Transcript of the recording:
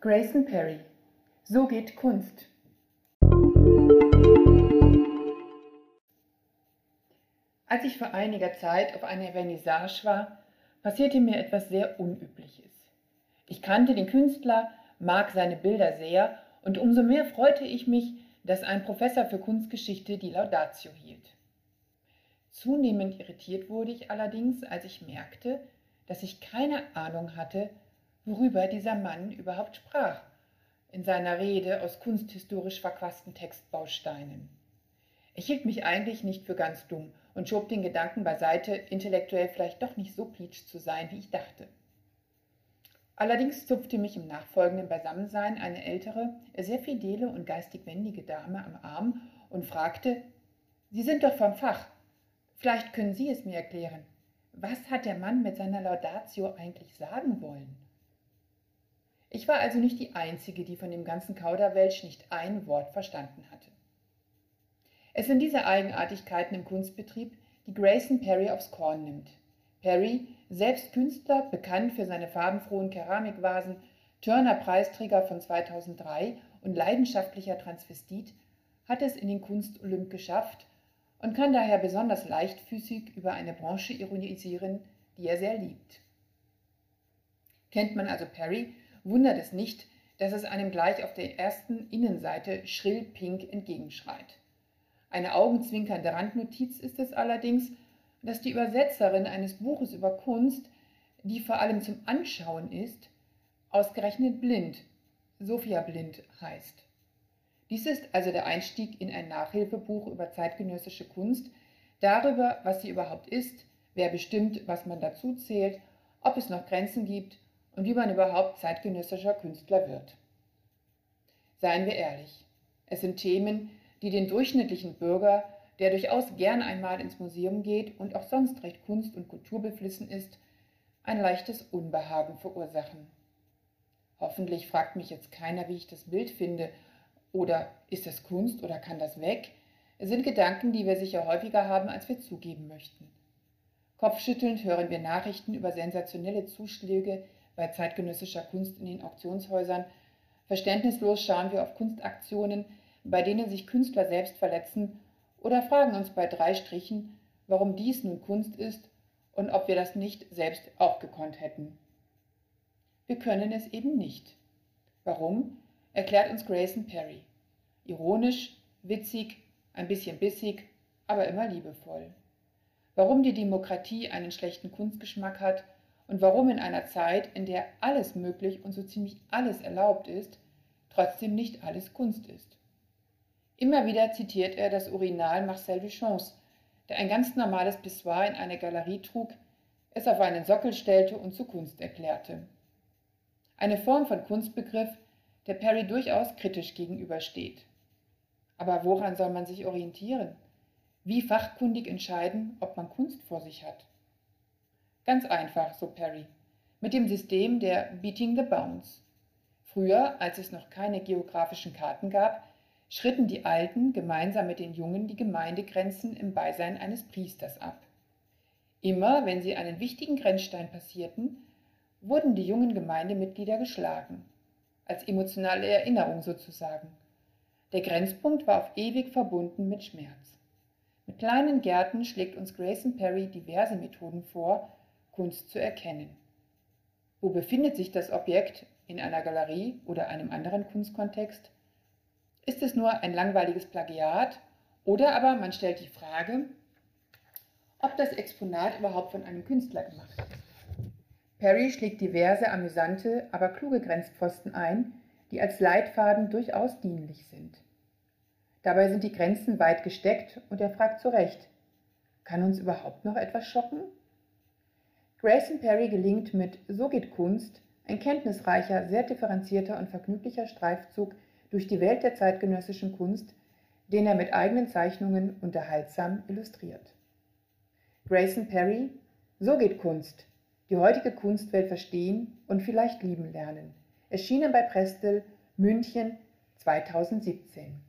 Grayson Perry So geht Kunst. Als ich vor einiger Zeit auf einer Vernissage war, passierte mir etwas sehr Unübliches. Ich kannte den Künstler, mag seine Bilder sehr und umso mehr freute ich mich, dass ein Professor für Kunstgeschichte die Laudatio hielt. Zunehmend irritiert wurde ich allerdings, als ich merkte, dass ich keine Ahnung hatte, worüber dieser Mann überhaupt sprach in seiner Rede aus kunsthistorisch verquasten Textbausteinen. Ich hielt mich eigentlich nicht für ganz dumm und schob den Gedanken beiseite, intellektuell vielleicht doch nicht so pleatsch zu sein, wie ich dachte. Allerdings zupfte mich im nachfolgenden Beisammensein eine ältere, sehr fidele und geistig wendige Dame am Arm und fragte, Sie sind doch vom Fach. Vielleicht können Sie es mir erklären. Was hat der Mann mit seiner Laudatio eigentlich sagen wollen? Ich war also nicht die Einzige, die von dem ganzen Kauderwelsch nicht ein Wort verstanden hatte. Es sind diese Eigenartigkeiten im Kunstbetrieb, die Grayson Perry aufs Korn nimmt. Perry, selbst Künstler, bekannt für seine farbenfrohen Keramikvasen, Turner-Preisträger von 2003 und leidenschaftlicher Transvestit, hat es in den Kunstolymp geschafft und kann daher besonders leichtfüßig über eine Branche ironisieren, die er sehr liebt. Kennt man also Perry, wundert es nicht, dass es einem gleich auf der ersten Innenseite schrill pink entgegenschreit. Eine augenzwinkernde Randnotiz ist es allerdings, dass die Übersetzerin eines Buches über Kunst, die vor allem zum Anschauen ist, ausgerechnet blind, Sophia Blind heißt. Dies ist also der Einstieg in ein Nachhilfebuch über zeitgenössische Kunst, darüber, was sie überhaupt ist, wer bestimmt, was man dazu zählt, ob es noch Grenzen gibt und wie man überhaupt zeitgenössischer Künstler wird. Seien wir ehrlich, es sind Themen, die den durchschnittlichen Bürger, der durchaus gern einmal ins Museum geht und auch sonst recht kunst- und kulturbeflissen ist, ein leichtes Unbehagen verursachen. Hoffentlich fragt mich jetzt keiner, wie ich das Bild finde, oder ist es Kunst oder kann das weg? Es sind Gedanken, die wir sicher häufiger haben, als wir zugeben möchten. Kopfschüttelnd hören wir Nachrichten über sensationelle Zuschläge bei zeitgenössischer Kunst in den Auktionshäusern. Verständnislos schauen wir auf Kunstaktionen, bei denen sich Künstler selbst verletzen oder fragen uns bei drei Strichen, warum dies nun Kunst ist und ob wir das nicht selbst auch gekonnt hätten. Wir können es eben nicht. Warum? erklärt uns Grayson Perry. Ironisch, witzig, ein bisschen bissig, aber immer liebevoll. Warum die Demokratie einen schlechten Kunstgeschmack hat und warum in einer Zeit, in der alles möglich und so ziemlich alles erlaubt ist, trotzdem nicht alles Kunst ist. Immer wieder zitiert er das Urinal Marcel Duchamps, der ein ganz normales Pissoir in eine Galerie trug, es auf einen Sockel stellte und zu Kunst erklärte. Eine Form von Kunstbegriff, der Perry durchaus kritisch gegenübersteht. Aber woran soll man sich orientieren? Wie fachkundig entscheiden, ob man Kunst vor sich hat? Ganz einfach, so Perry, mit dem System der Beating the Bounds. Früher, als es noch keine geografischen Karten gab, schritten die Alten gemeinsam mit den Jungen die Gemeindegrenzen im Beisein eines Priesters ab. Immer, wenn sie einen wichtigen Grenzstein passierten, wurden die jungen Gemeindemitglieder geschlagen, als emotionale Erinnerung sozusagen. Der Grenzpunkt war auf ewig verbunden mit Schmerz. Mit kleinen Gärten schlägt uns Grayson Perry diverse Methoden vor, Kunst zu erkennen. Wo befindet sich das Objekt in einer Galerie oder einem anderen Kunstkontext? Ist es nur ein langweiliges Plagiat oder aber man stellt die Frage, ob das Exponat überhaupt von einem Künstler gemacht ist. Perry schlägt diverse amüsante, aber kluge Grenzpfosten ein, die als Leitfaden durchaus dienlich sind. Dabei sind die Grenzen weit gesteckt und er fragt zu Recht, kann uns überhaupt noch etwas schocken? Grayson Perry gelingt mit So geht Kunst ein kenntnisreicher, sehr differenzierter und vergnüglicher Streifzug durch die Welt der zeitgenössischen Kunst, den er mit eigenen Zeichnungen unterhaltsam illustriert. Grayson Perry So geht Kunst. Die heutige Kunstwelt verstehen und vielleicht lieben lernen. Erschienen bei Prestel, München 2017.